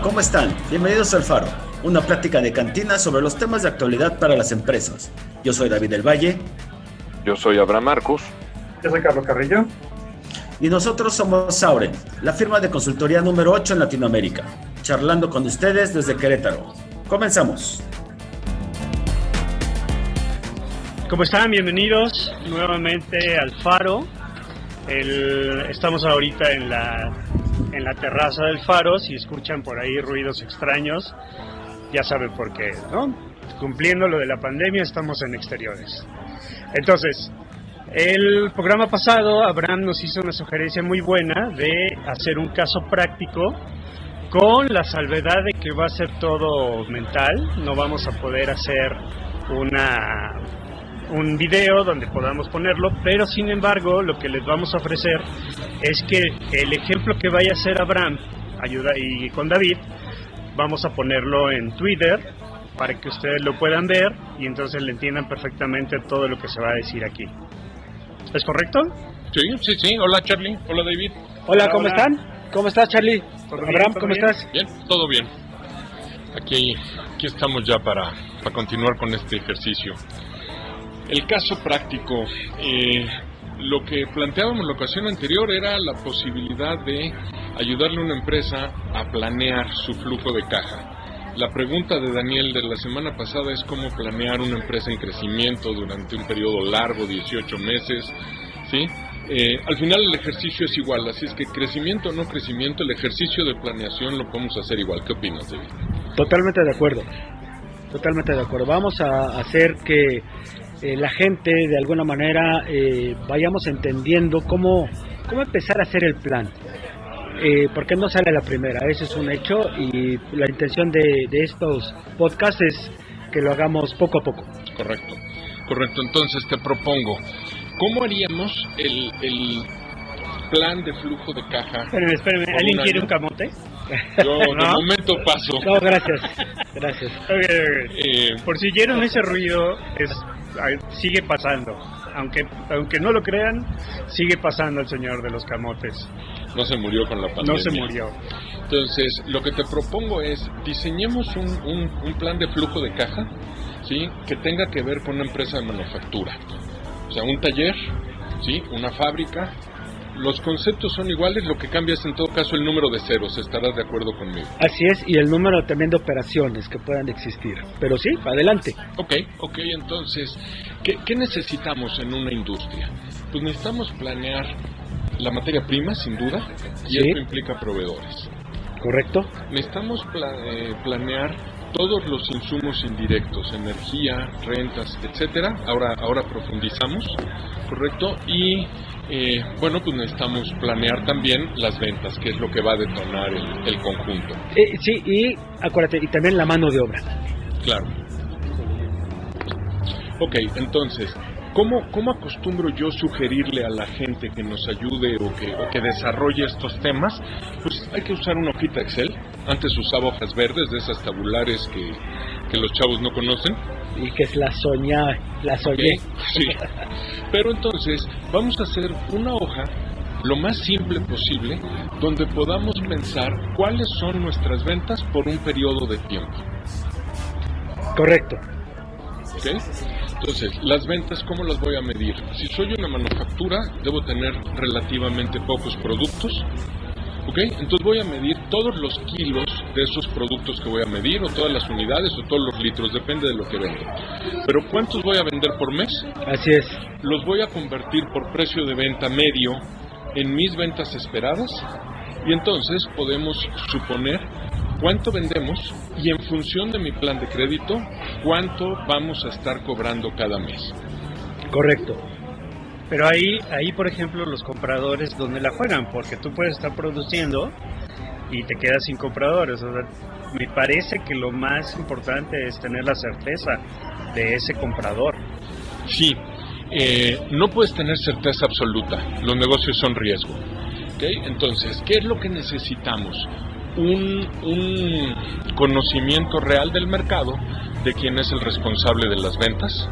Hola, ¿cómo están? Bienvenidos al Faro, una plática de cantina sobre los temas de actualidad para las empresas. Yo soy David del Valle. Yo soy Abraham Marcos. Yo soy Carlos Carrillo. Y nosotros somos Sauren, la firma de consultoría número 8 en Latinoamérica, charlando con ustedes desde Querétaro. Comenzamos. ¿Cómo están? Bienvenidos nuevamente al Faro. estamos ahorita en la en la terraza del faro. Si escuchan por ahí ruidos extraños, ya saben por qué, ¿no? Cumpliendo lo de la pandemia, estamos en exteriores. Entonces, el programa pasado, Abraham nos hizo una sugerencia muy buena de hacer un caso práctico con la salvedad de que va a ser todo mental, no vamos a poder hacer una un video donde podamos ponerlo, pero sin embargo lo que les vamos a ofrecer es que el ejemplo que vaya a hacer Abraham ayuda y con David vamos a ponerlo en Twitter para que ustedes lo puedan ver y entonces le entiendan perfectamente todo lo que se va a decir aquí. ¿Es correcto? Sí, sí, sí. Hola Charlie, hola David. Hola, ¿cómo están? ¿Cómo estás Charlie? Abraham, ¿cómo estás? Bien, todo bien. Aquí, aquí estamos ya para, para continuar con este ejercicio. El caso práctico, eh, lo que planteábamos en la ocasión anterior era la posibilidad de ayudarle a una empresa a planear su flujo de caja. La pregunta de Daniel de la semana pasada es cómo planear una empresa en crecimiento durante un periodo largo, 18 meses, ¿sí? Eh, al final el ejercicio es igual, así es que crecimiento o no crecimiento, el ejercicio de planeación lo podemos hacer igual. ¿Qué opinas, David? Totalmente de acuerdo, totalmente de acuerdo. Vamos a hacer que eh, la gente de alguna manera eh, vayamos entendiendo cómo, cómo empezar a hacer el plan. Eh, porque no sale la primera, ese es un hecho y la intención de, de estos podcasts es que lo hagamos poco a poco. Correcto, correcto. Entonces te propongo, ¿cómo haríamos el, el plan de flujo de caja? Espérenme, espérenme, ¿alguien quiere un camote? Yo de momento paso. No, gracias, gracias. Eh, Por si oyeron ese ruido, es sigue pasando. Aunque, aunque no lo crean, sigue pasando el señor de los camotes. No se murió con la pandemia. No se murió. Entonces, lo que te propongo es, diseñemos un, un, plan de flujo de caja ¿sí? que tenga que ver con una empresa de manufactura. O sea, un taller, ¿sí? una fábrica, los conceptos son iguales, lo que cambia es en todo caso el número de ceros, estarás de acuerdo conmigo. Así es, y el número también de operaciones que puedan existir. Pero sí, adelante. Ok, ok, entonces, ¿qué, necesitamos en una industria? Pues necesitamos planear la materia prima, sin duda, y esto implica proveedores. ¿Correcto? Necesitamos eh, planear todos los insumos indirectos, energía, rentas, etcétera. Ahora, ahora profundizamos, ¿correcto? Y eh, bueno, pues necesitamos planear también las ventas, que es lo que va a detonar el, conjunto. Eh, sí, y acuérdate, y también la mano de obra. Claro. Ok, entonces, ¿cómo, ¿cómo acostumbro yo sugerirle a la gente que nos ayude o que, o que desarrolle estos temas? Pues hay que usar una hojita Excel. Antes usaba hojas verdes, de esas tabulares que, que los chavos no conocen y que es la soña, la soñé. sí. Pero entonces vamos a hacer una hoja lo más simple posible donde podamos pensar cuáles son nuestras ventas por un periodo de tiempo. Correcto. ¿Okay? Entonces, las ventas, ¿cómo las voy a medir? Si soy una manufactura, debo tener relativamente pocos productos, ¿Ok? Entonces voy a medir todos los kilos de esos productos que voy a medir, o todas las unidades, o todos los litros, depende de lo que vendo. Pero ¿cuántos voy a vender por mes? Así es. Los voy a convertir por precio de venta medio en mis ventas esperadas, y entonces podemos suponer cuánto vendemos y en función de mi plan de crédito, cuánto vamos a estar cobrando cada mes. Correcto. Pero ahí, ahí, por ejemplo, los compradores, ¿dónde la juegan? Porque tú puedes estar produciendo y te quedas sin compradores. O sea, me parece que lo más importante es tener la certeza de ese comprador. Sí, eh, no puedes tener certeza absoluta. Los negocios son riesgo. ¿okay? Entonces, ¿qué es lo que necesitamos? Un, un conocimiento real del mercado de quién es el responsable de las ventas,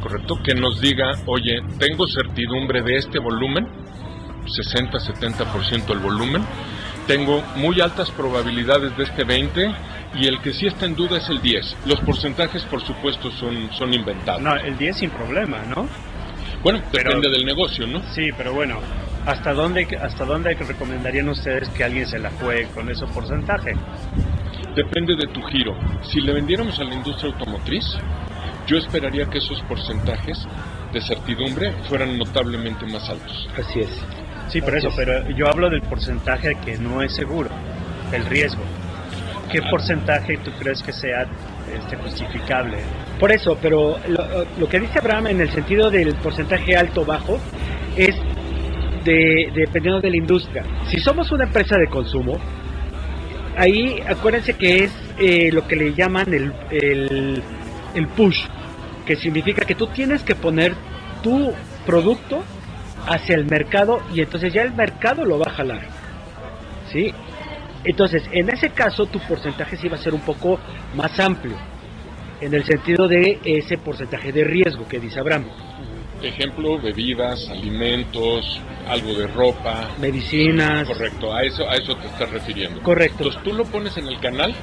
¿correcto? Que nos diga, oye, tengo certidumbre de este volumen, 60-70% del volumen, tengo muy altas probabilidades de este 20 y el que sí está en duda es el 10. Los porcentajes, por supuesto, son, son inventados. No, el 10 sin problema, ¿no? Bueno, depende del negocio, ¿no? Sí, pero bueno, ¿hasta dónde, ¿hasta dónde recomendarían ustedes que alguien se la juegue con ese porcentaje? Depende de tu giro. Si le vendiéramos a la industria automotriz, yo esperaría que esos porcentajes de certidumbre fueran notablemente más altos. Así es. Sí, por eso, pero yo hablo del porcentaje que no es seguro, el riesgo. ¿Qué Ah. porcentaje tú crees que sea este, justificable? Por eso, pero lo, lo que dice Abraham en el sentido del porcentaje alto o bajo es de, dependiendo de la industria. Si somos una empresa de consumo, ahí acuérdense que es eh, lo que le llaman el, el, el push, que significa que tú tienes que poner tu producto hacia el mercado y entonces ya el mercado lo va a jalar. ¿Sí? Entonces, en ese caso, tu porcentaje sí va a ser un poco más amplio, en el sentido de ese porcentaje de riesgo que dice Abraham. Ejemplo, bebidas, alimentos, algo de ropa. Medicinas. Correcto, a eso, a eso te estás refiriendo. Correcto. Entonces tú lo pones en el canal,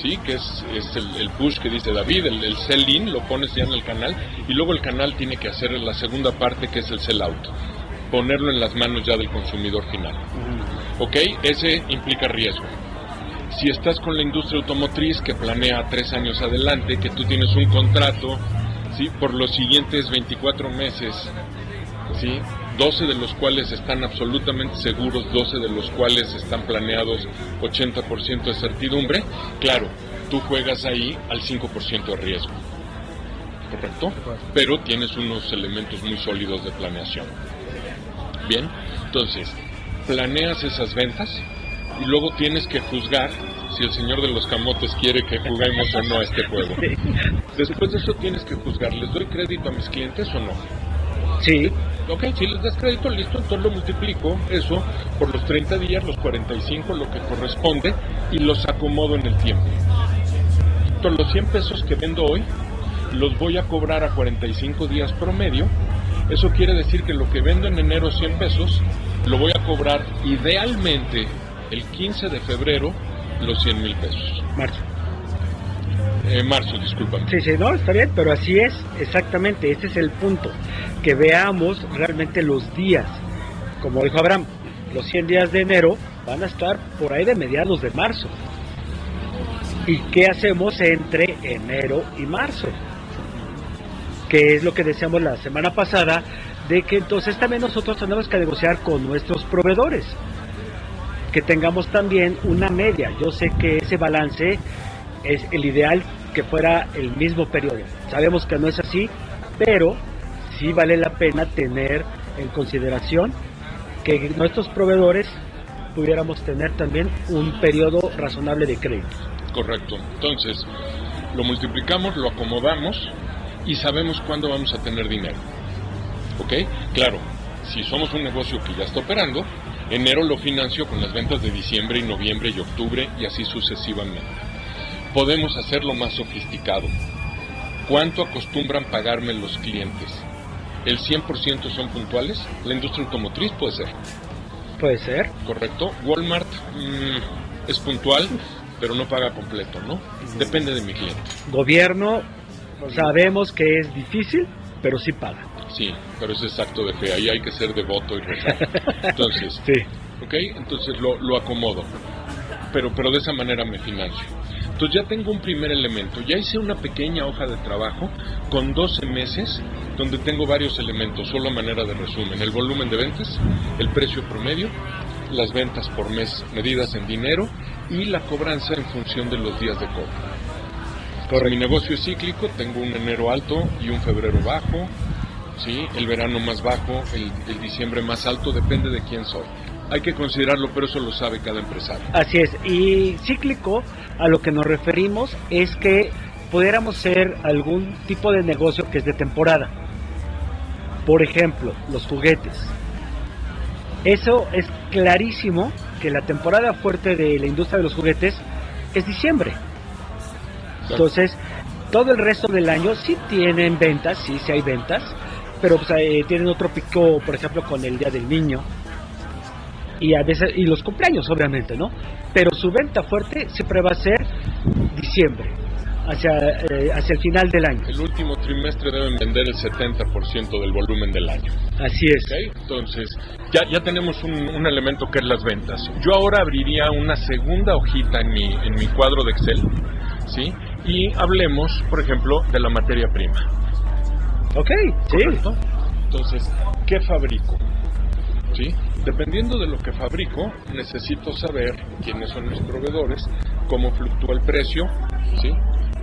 ¿sí? Que es, es el, el push que dice David, el, el sell-in, lo pones ya en el canal y luego el canal tiene que hacer la segunda parte que es el sell-out, ponerlo en las manos ya del consumidor final. ¿Ok? Ese implica riesgo. Si estás con la industria automotriz que planea tres años adelante, que tú tienes un contrato, ¿sí? Por los siguientes 24 meses, ¿sí? 12 de los cuales están absolutamente seguros, 12 de los cuales están planeados 80% de certidumbre, claro, tú juegas ahí al 5% de riesgo. ¿Correcto? Pero tienes unos elementos muy sólidos de planeación. Bien, entonces, planeas esas ventas y luego tienes que juzgar si el señor de los camotes quiere que juguemos o no a este juego. Después de eso tienes que juzgar, ¿les doy crédito a mis clientes o no? Sí, Ok, si les das crédito, listo, entonces lo multiplico eso por los 30 días, los 45, lo que corresponde, y los acomodo en el tiempo. Entonces los 100 pesos que vendo hoy, los voy a cobrar a 45 días promedio. Eso quiere decir que lo que vendo en enero 100 pesos, lo voy a cobrar idealmente el 15 de febrero los 100 mil pesos. marzo. Eh, marzo, discúlpame. Sí, sí, no, está bien, pero así es, exactamente, ese es el punto, que veamos realmente los días. Como dijo Abraham, los 100 días de enero van a estar por ahí de mediados de marzo. ¿Y qué hacemos entre enero y marzo? Que es lo que decíamos la semana pasada, de que entonces también nosotros tenemos que negociar con nuestros proveedores. Que tengamos también una media. Yo sé que ese balance es el ideal que fuera el mismo periodo. Sabemos que no es así, pero sí vale la pena tener en consideración que nuestros proveedores pudiéramos tener también un periodo razonable de crédito. Correcto. Entonces, lo multiplicamos, lo acomodamos y sabemos cuándo vamos a tener dinero. ¿Ok? Claro, si somos un negocio que ya está operando, enero lo financio con las ventas de diciembre y noviembre y octubre y así sucesivamente. Podemos hacerlo más sofisticado. ¿Cuánto acostumbran pagarme los clientes? ¿El 100% son puntuales? La industria automotriz puede ser. Puede ser. ¿correcto? Walmart mm, es puntual, pero no paga completo, ¿no? Depende de mi cliente. Gobierno, sabemos que es difícil, pero sí paga. Sí, pero es exacto de fe, ahí hay que ser devoto y rezar. Entonces, Sí. ¿ok? Entonces lo, lo acomodo, pero, pero de esa manera me financio. Entonces ya tengo un primer elemento, ya hice una pequeña hoja de trabajo con 12 meses donde tengo varios elementos, solo a manera de resumen, el volumen de ventas, el precio promedio, las ventas por mes medidas en dinero y la cobranza en función de los días de cobro. Si mi negocio es cíclico, tengo un enero alto y un febrero bajo, ¿sí? el verano más bajo, el, el diciembre más alto, depende de quién soy. Hay que considerarlo, pero eso lo sabe cada empresario. Así es. Y cíclico, a lo que nos referimos es que pudiéramos ser algún tipo de negocio que es de temporada. Por ejemplo, los juguetes. Eso es clarísimo que la temporada fuerte de la industria de los juguetes es diciembre. Entonces, todo el resto del año sí tienen ventas, sí, sí hay ventas, pero pues, eh, tienen otro pico, por ejemplo, con el Día del Niño. y a veces y los cumpleaños obviamente, ¿no? Pero su venta fuerte siempre va a ser diciembre, hacia eh, hacia el final del año. El último trimestre deben vender el 70% del volumen del año. Así es. Entonces, ya, ya tenemos un, un elemento que es las ventas. Yo ahora abriría una segunda hojita en mi, en mi cuadro de Excel, ¿sí? Y hablemos, por ejemplo, de la materia prima. Ok, sí. Entonces, ¿qué fabrico? ¿Sí? Dependiendo de lo que fabrico, necesito saber quiénes son mis proveedores, cómo fluctúa el precio, ¿sí?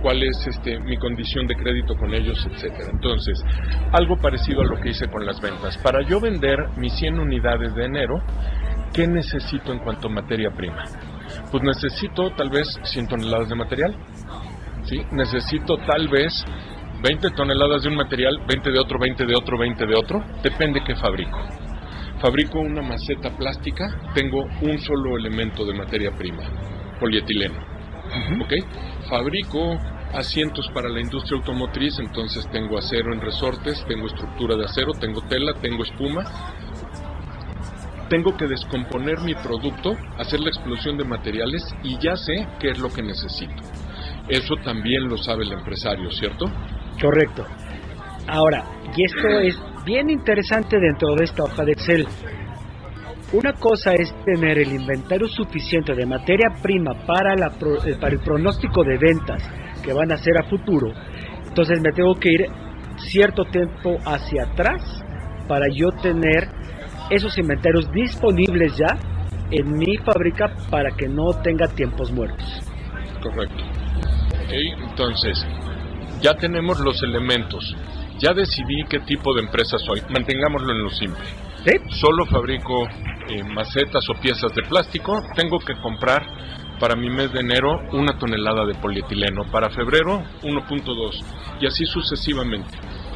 cuál es este, mi condición de crédito con ellos, etcétera. Entonces, algo parecido a lo que hice con las ventas. Para yo vender mis 100 unidades de enero, ¿qué necesito en cuanto a materia prima? Pues necesito tal vez 100 toneladas de material, ¿sí? Necesito tal vez 20 toneladas de un material, 20 de otro, 20 de otro, 20 de otro, depende qué fabrico. Fabrico una maceta plástica, tengo un solo elemento de materia prima, polietileno. ¿Ok? Fabrico asientos para la industria automotriz, entonces tengo acero en resortes, tengo estructura de acero, tengo tela, tengo espuma. Tengo que descomponer mi producto, hacer la explosión de materiales y ya sé qué es lo que necesito. Eso también lo sabe el empresario, ¿cierto? Correcto. Ahora, y esto es bien interesante dentro de esta hoja de Excel. Una cosa es tener el inventario suficiente de materia prima para, la eh, para el pronóstico de ventas que van a hacer a futuro. Entonces me tengo que ir cierto tiempo hacia atrás para yo tener esos inventarios disponibles ya en mi fábrica para que no tenga tiempos muertos. Correcto. Entonces, ya tenemos los elementos. Ya decidí qué tipo de empresa soy. Mantengámoslo en lo simple. ¿Sí? Solo fabrico eh, macetas o piezas de plástico. Tengo que comprar para mi mes de enero una tonelada de polietileno. Para febrero 1.2 y así sucesivamente.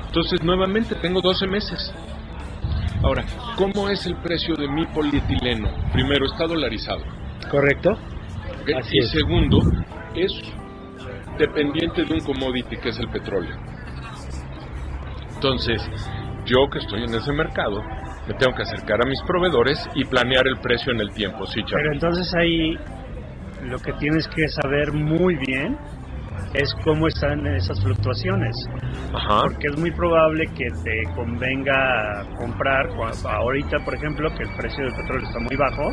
Entonces nuevamente tengo 12 meses. Ahora, ¿cómo es el precio de mi polietileno? Primero, está dolarizado. ¿Correcto? Así y es. segundo, es dependiente de un commodity que es el petróleo. Entonces, yo que estoy en ese mercado, me tengo que acercar a mis proveedores y planear el precio en el tiempo, sí, Pero Charlie. entonces ahí lo que tienes que saber muy bien es cómo están esas fluctuaciones. Ajá. Porque es muy probable que te convenga comprar, ahorita por ejemplo, que el precio del petróleo está muy bajo,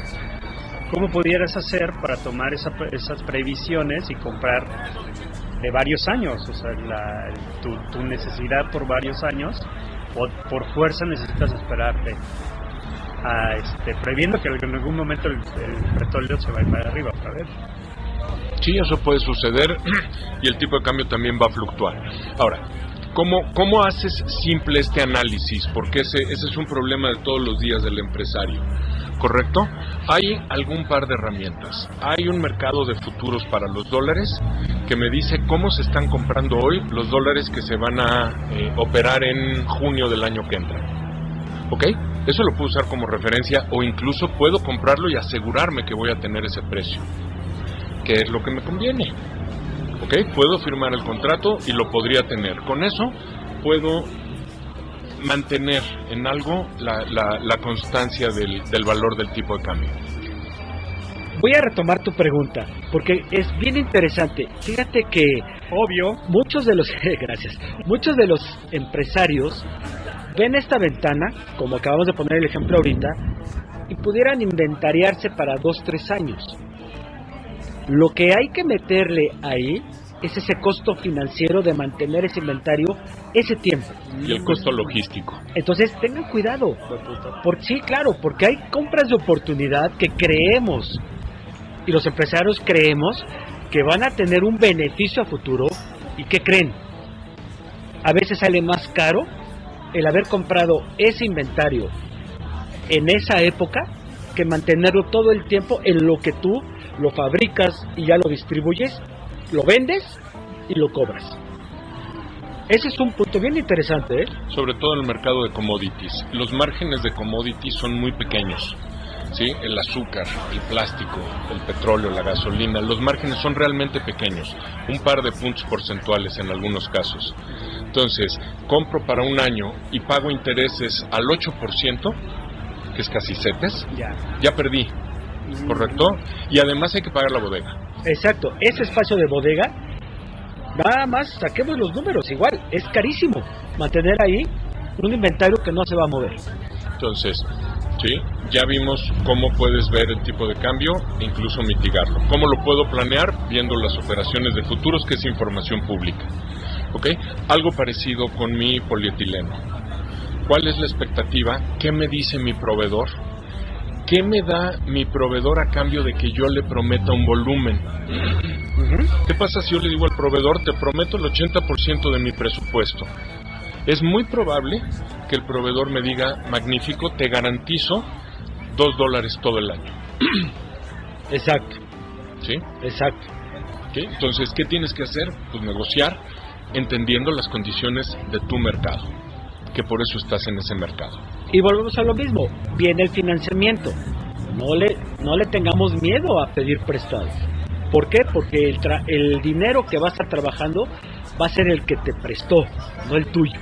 ¿cómo pudieras hacer para tomar esa esas previsiones y comprar varios años? O sea, la- tu, tu necesidad por varios años, o por fuerza necesitas esperarte. A este, previendo que en algún momento el, el petróleo se va a ir para arriba otra vez. Sí, eso puede suceder y el tipo de cambio también va a fluctuar. Ahora, ¿cómo, cómo haces simple este análisis? Porque ese, ese es un problema de todos los días del empresario. ¿Correcto? Hay algún par de herramientas. Hay un mercado de futuros para los dólares que me dice cómo se están comprando hoy los dólares que se van a eh, operar en junio del año que entra. ¿Ok? Eso lo puedo usar como referencia o incluso puedo comprarlo y asegurarme que voy a tener ese precio que es lo que me conviene. ¿Ok? Puedo firmar el contrato y lo podría tener. Con eso puedo mantener en algo la, la- constancia del, del valor del tipo de cambio. Voy a retomar tu pregunta, porque es bien interesante. Fíjate que Obvio, muchos de los gracias, muchos de los empresarios ven esta ventana, como acabamos de poner el ejemplo ahorita, y pudieran inventariarse para dos, tres años. Lo que hay que meterle ahí es ese costo financiero de mantener ese inventario ese tiempo. Y el costo logístico. Entonces tengan cuidado. Por, sí, claro, porque hay compras de oportunidad que creemos, y los empresarios creemos, que van a tener un beneficio a futuro y que creen. A veces sale más caro el haber comprado ese inventario en esa época que mantenerlo todo el tiempo en lo que tú lo fabricas y ya lo distribuyes, lo vendes y lo cobras. Ese es un punto bien interesante, ¿eh? Sobre todo en el mercado de commodities. Los márgenes de commodities son muy pequeños. ¿sí? El azúcar, el plástico, el petróleo, la gasolina, los márgenes son realmente pequeños, un par de puntos porcentuales en algunos casos. Entonces, compro para un año y pago intereses al 8%, que es casi CETES, Ya. ya perdí, ¿correcto? Y además hay que pagar la bodega. Exacto, ese espacio de bodega, nada más saquemos los números, igual, es carísimo mantener ahí un inventario que no se va a mover. Entonces, sí, ya vimos cómo puedes ver el tipo de cambio e incluso mitigarlo. ¿Cómo lo puedo planear? Viendo las operaciones de futuros, que es información pública. ¿Ok? Algo parecido con mi polietileno. ¿Cuál es la expectativa? ¿Qué me dice mi proveedor? ¿Qué me da mi proveedor a cambio de que yo le prometa un volumen? ¿Qué pasa si yo le digo al proveedor, te prometo el 80% de mi presupuesto? Es muy probable que el proveedor me diga, magnífico, te garantizo dos dólares todo el año. Exacto, ¿Sí? exacto. Entonces, ¿qué tienes que hacer? Pues negociar entendiendo las condiciones de tu mercado, que por eso estás en ese mercado. Y volvemos a lo mismo, viene el financiamiento. No le, no le tengamos miedo a pedir prestado. ¿Por qué? Porque el, tra- el dinero que va a estar trabajando va a ser el que te prestó, no el tuyo.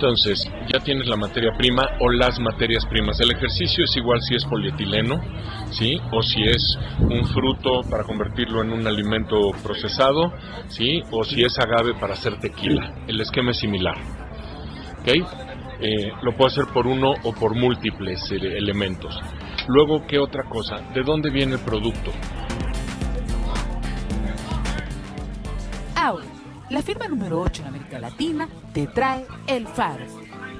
Entonces, ya tienes la materia prima o las materias primas. El ejercicio es igual si es polietileno, ¿sí? O si es un fruto para convertirlo en un alimento procesado, ¿sí? O si es agave para hacer tequila. El esquema es similar. ¿Ok? Eh, lo puedo hacer por uno o por múltiples eh, elementos. Luego, ¿qué otra cosa? ¿De dónde viene el producto? La firma número 8 en América Latina, te trae El Faro.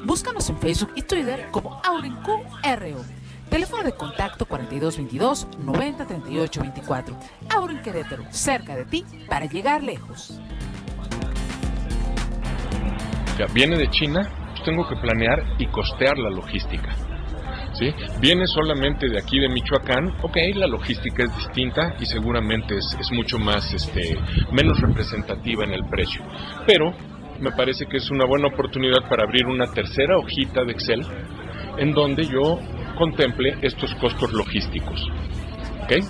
Búscanos en Facebook y Twitter como AurenQRO. Teléfono de contacto 4222 9038 24. Auren Querétaro, cerca de ti para llegar lejos. Ya, viene de China, pues tengo que planear y costear la logística. Viene solamente de aquí de Michoacán, ok, la logística es distinta y seguramente es, es mucho más, este, menos representativa en el precio. Pero me parece que es una buena oportunidad para abrir una tercera hojita de Excel en donde yo contemple estos costos logísticos. ¿Ok?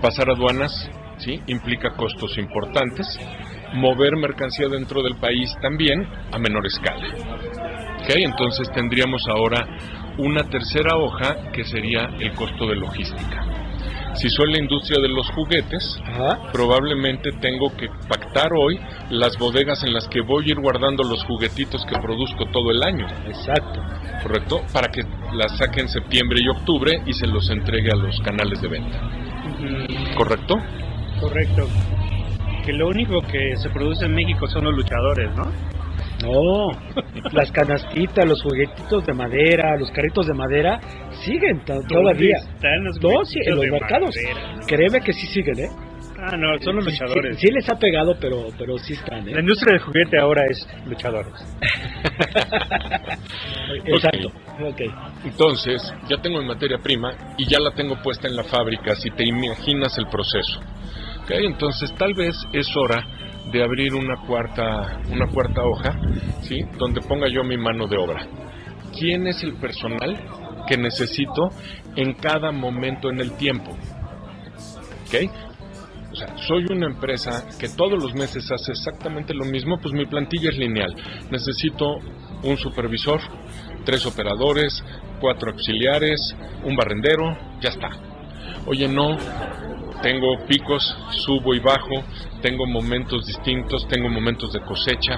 Pasar aduanas, ¿sí? Implica costos importantes. Mover mercancía dentro del país también a menor escala. ¿Ok? Entonces tendríamos ahora una tercera hoja que sería el costo de logística. Si soy la industria de los juguetes, Ajá. probablemente tengo que pactar hoy las bodegas en las que voy a ir guardando los juguetitos que produzco todo el año, Exacto. ¿correcto? Para que las saque en septiembre y octubre y se los entregue a los canales de venta, ¿correcto? Correcto. Que lo único que se produce en México son los luchadores, ¿no? No, las canastitas, los juguetitos de madera, los carritos de madera siguen to- todavía. Están los No, sí, en los mercados. madera. Créeme que sí siguen, ¿eh? Ah, no, son los Sí, luchadores. Sí, sí les ha pegado, pero, pero sí están, La ¿eh? industria del juguete ahora es luchadores. Exacto. Ok. Entonces, ya tengo mi materia prima y ya la tengo puesta en la fábrica, si te imaginas el proceso. Entonces, tal vez es hora de abrir una cuarta, una cuarta hoja, ¿sí? Donde ponga yo mi mano de obra. ¿Quién es el personal que necesito en cada momento en el tiempo? ¿Ok? O sea, soy una empresa que todos los meses hace exactamente lo mismo, pues mi plantilla es lineal. Necesito un supervisor, tres operadores, cuatro auxiliares, un barrendero, ya está. Oye, no, tengo picos, subo y bajo, tengo momentos distintos, tengo momentos de cosecha.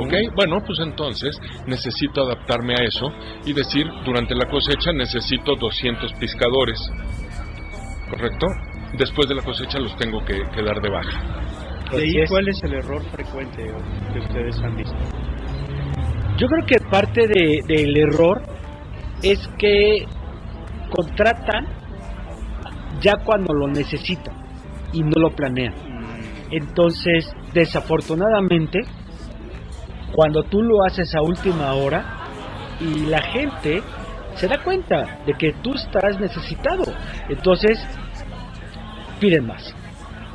¿Ok? Bueno, pues entonces necesito adaptarme a eso y decir, durante la cosecha necesito 200 pescadores. ¿Correcto? Después de la cosecha los tengo que, que dar de baja. ¿De ahí cuál es el error frecuente que ustedes han visto? Yo creo que parte de- del error es que contratan ya cuando lo necesitan y no lo planean. Entonces, desafortunadamente, cuando tú lo haces a última hora y la gente se da cuenta de que tú estás necesitado, entonces piden más.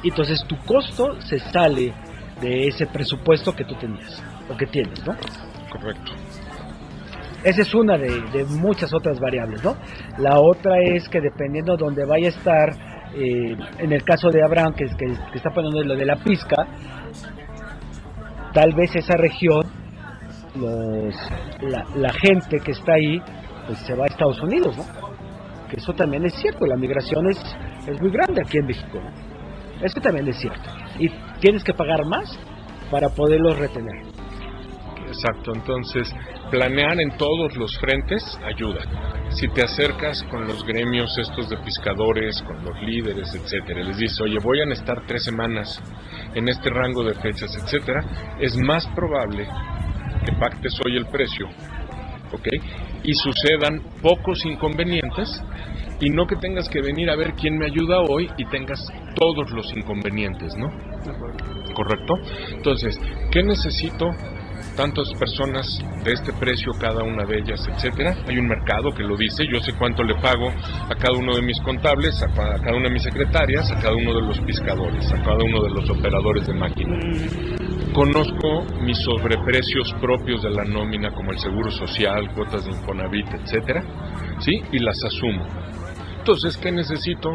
Entonces tu costo se sale de ese presupuesto que tú tenías o que tienes, ¿no? Correcto. Esa es una de, de muchas otras variables, ¿no? La otra es que dependiendo de donde vaya a estar, eh, en el caso de Abraham, que, que, que está poniendo lo de la pizca, tal vez esa región los, la, la gente que está ahí pues se va a Estados Unidos, ¿no? Que eso también es cierto, la migración es, es muy grande aquí en México, ¿no? Eso también es cierto. Y tienes que pagar más para poderlos retener. Exacto, entonces planear en todos los frentes ayuda. Si te acercas con los gremios estos de pescadores, con los líderes, etcétera, les dices, oye, voy a estar tres semanas en este rango de fechas, etcétera, es más probable que pactes hoy el precio, ¿ok? Y sucedan pocos inconvenientes y no que tengas que venir a ver quién me ayuda hoy y tengas todos los inconvenientes, ¿no? ¿Correcto? Entonces, ¿qué necesito? Tantas personas de este precio cada una de ellas, etcétera. Hay un mercado que lo dice, yo sé cuánto le pago a cada uno de mis contables, a, cada una de mis secretarias, a cada uno de los pescadores, a cada uno de los operadores de máquina. Conozco mis sobreprecios propios de la nómina como el seguro social, cuotas de Infonavit, etcétera, ¿sí? Y las asumo. Entonces, ¿qué necesito?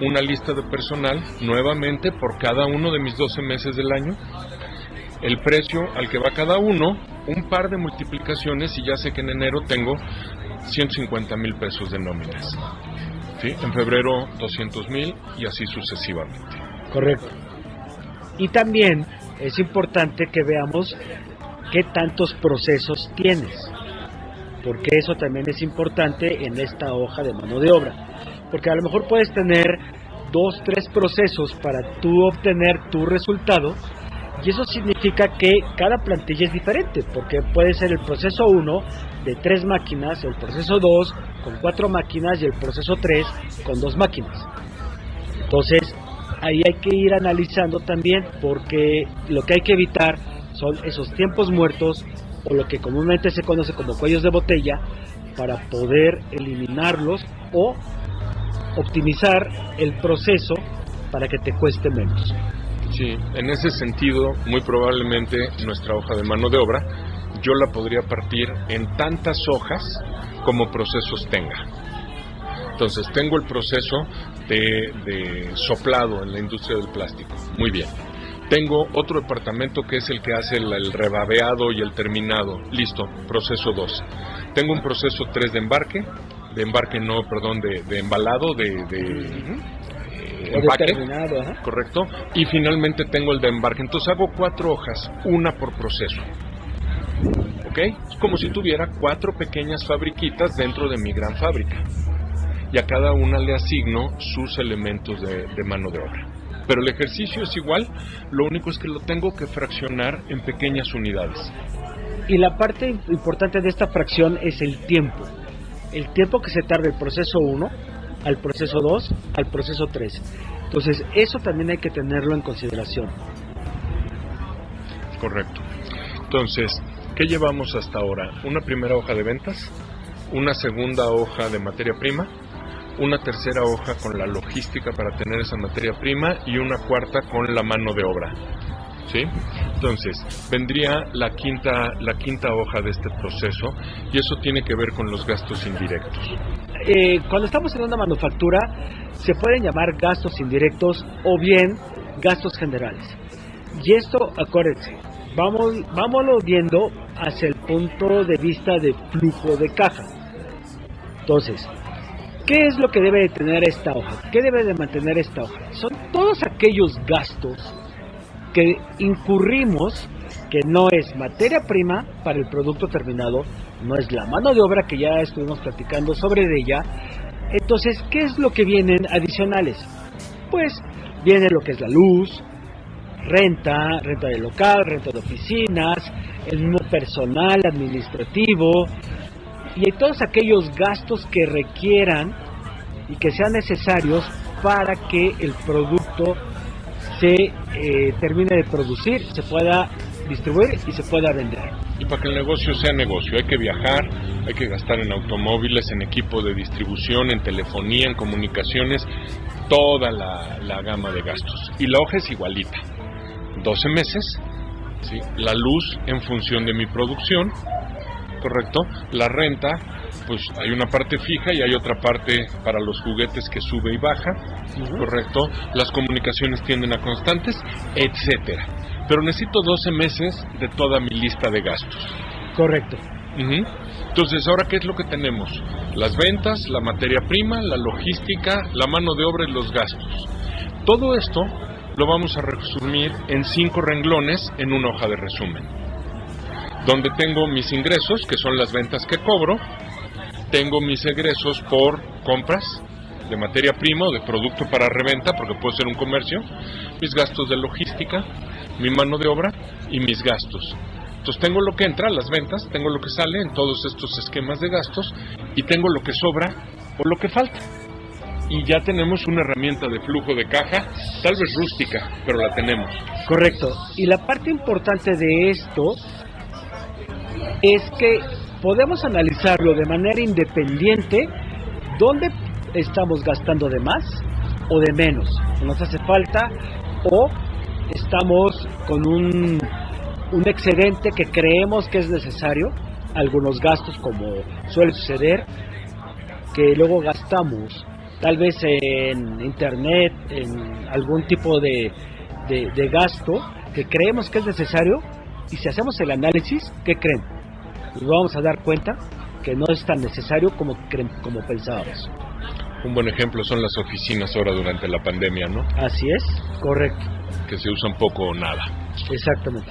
Una lista de personal nuevamente por cada uno de mis 12 meses del año el precio al que va cada uno, un par de multiplicaciones y ya sé que en enero tengo 150 mil pesos de nóminas. ¿Sí? En febrero 200 mil y así sucesivamente. Correcto. Y también es importante que veamos qué tantos procesos tienes, porque eso también es importante en esta hoja de mano de obra, porque a lo mejor puedes tener dos, tres procesos para tú obtener tu resultado, y eso significa que cada plantilla es diferente, porque puede ser el proceso 1 de tres máquinas, el proceso 2 con cuatro máquinas y el proceso 3 con dos máquinas. Entonces, ahí hay que ir analizando también, porque lo que hay que evitar son esos tiempos muertos o lo que comúnmente se conoce como cuellos de botella para poder eliminarlos o optimizar el proceso para que te cueste menos. Sí, en ese sentido, muy probablemente nuestra hoja de mano de obra yo la podría partir en tantas hojas como procesos tenga. Entonces, tengo el proceso de, soplado en la industria del plástico. Muy bien. Tengo otro departamento que es el que hace el, rebabeado y el terminado. Listo, proceso 2. Tengo un proceso 3 de embarque, de embarque no, perdón, de, embalado, de, empaque, correcto, y finalmente tengo el de embarque. Entonces hago cuatro hojas, una por proceso. ¿Ok? Es como si tuviera cuatro pequeñas fabriquitas dentro de mi gran fábrica. Y a cada una le asigno sus elementos de, de mano de obra. Pero el ejercicio es igual, lo único es que lo tengo que fraccionar en pequeñas unidades. Y la parte importante de esta fracción es el tiempo. El tiempo que se tarda el proceso 1 al proceso 2, al proceso 3. Entonces, eso también hay que tenerlo en consideración. Correcto. Entonces, ¿qué llevamos hasta ahora? Una primera hoja de ventas, una segunda hoja de materia prima, una tercera hoja con la logística para tener esa materia prima y una cuarta con la mano de obra. ¿Sí? Entonces, vendría la quinta, la quinta hoja de este proceso y eso tiene que ver con los gastos indirectos. Eh, cuando estamos en una manufactura, se pueden llamar gastos indirectos o bien gastos generales. Y esto, acuérdense, vamos, vámonos viendo hacia el punto de vista de flujo de caja. Entonces, ¿qué es lo que debe de tener esta hoja? ¿Qué debe de mantener esta hoja? Son todos aquellos gastos que incurrimos que no es materia prima para el producto terminado, no es la mano de obra que ya estuvimos platicando sobre ella. Entonces, ¿qué es lo que vienen adicionales? Pues viene lo que es la luz, renta, renta de local, renta de oficinas, el mismo personal administrativo y todos aquellos gastos que requieran y que sean necesarios para que el producto se eh, termine de producir, se pueda distribuir y se pueda vender. Y para que el negocio sea negocio, hay que viajar, hay que gastar en automóviles, en equipo de distribución, en telefonía, en comunicaciones, toda la, gama de gastos. Y la hoja es igualita. 12 meses, ¿sí? la luz en función de mi producción, correcto, la renta, pues hay una parte fija y hay otra parte para los juguetes que sube y baja, correcto, las comunicaciones tienden a constantes, etcétera pero necesito 12 meses de toda mi lista de gastos. Correcto. Entonces, ¿ahora qué es lo que tenemos? Las ventas, la materia prima, la logística, la mano de obra y los gastos. Todo esto lo vamos a resumir en cinco renglones en una hoja de resumen. Donde tengo mis ingresos, que son las ventas que cobro, tengo mis egresos por compras de materia prima o de producto para reventa, porque puede ser un comercio, mis gastos de logística, mi mano de obra y mis gastos. Entonces tengo lo que entra, las ventas, tengo lo que sale en todos estos esquemas de gastos y tengo lo que sobra o lo que falta. Y ya tenemos una herramienta de flujo de caja, tal vez rústica, pero la tenemos. Correcto. Y la parte importante de esto es que podemos analizarlo de manera independiente dónde estamos gastando de más o de menos. Nos hace falta o estamos con un, un excedente que creemos que es necesario, algunos gastos como suele suceder, que luego gastamos tal vez en internet, en algún tipo de, de, de gasto que creemos que es necesario y si hacemos el análisis, ¿qué creen? Nos vamos a dar cuenta que no es tan necesario como, creen- como pensábamos. Un buen ejemplo son las oficinas ahora durante la pandemia, ¿no? Así es, correcto, Que se usan poco o nada. exactamente.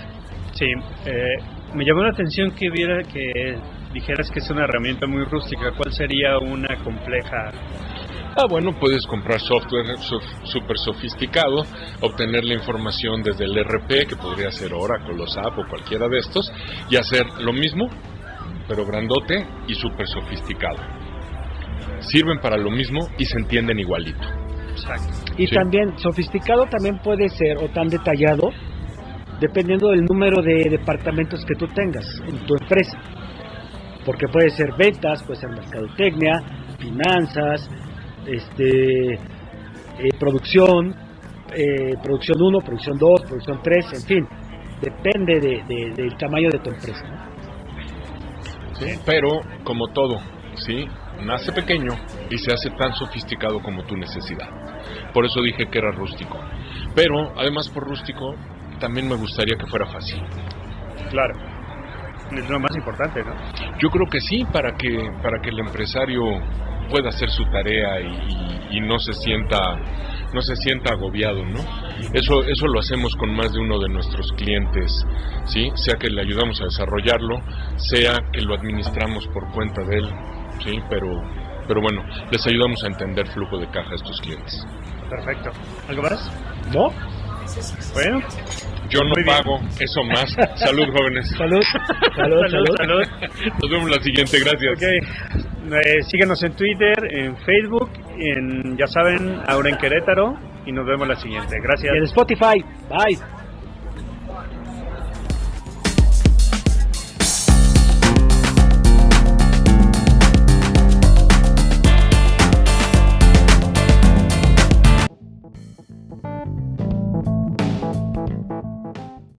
Sí, eh, me llamó la atención que viera que dijeras que es una herramienta muy rústica. ¿Cuál sería una compleja? Ah, bueno, puedes comprar software sof- súper sofisticado, obtener la información desde el RP, que podría ser Oracle o SAP o cualquiera de estos, y hacer lo mismo, pero grandote y súper sofisticado. Sirven para lo mismo y se entienden igualito. Exacto. Y Sí. también, sofisticado también puede ser, o tan detallado, dependiendo del número de departamentos que tú tengas en tu empresa. Porque puede ser ventas, puede ser mercadotecnia, finanzas, este, eh, producción, eh, producción 1, producción 2, producción 3, en fin. Depende de- de- del tamaño de tu empresa. ¿no? Pero, como todo, ¿sí? Nace pequeño y se hace tan sofisticado como tu necesidad. Por eso dije que era rústico. Pero, además por rústico, también me gustaría que fuera fácil. Claro. Es lo más importante, ¿no? Yo creo que sí, para que, para que el empresario pueda hacer su tarea y, y- y no se sienta no se sienta agobiado, ¿no? Eso eso lo hacemos con más de uno de nuestros clientes, sí, sea que le ayudamos a desarrollarlo, sea que lo administramos por cuenta de él, sí, pero pero bueno, les ayudamos a entender flujo de caja a estos clientes. Perfecto. ¿Algo más? ¿No? Bueno, Yo no pago eso más. Salud, jóvenes. Salud, salud, salud, salud. salud. Nos vemos la siguiente, gracias. Ok. Eh, síganos en Twitter, en Facebook, en, ya saben, ahora en Querétaro. Y nos vemos la siguiente. Gracias. en Spotify, bye.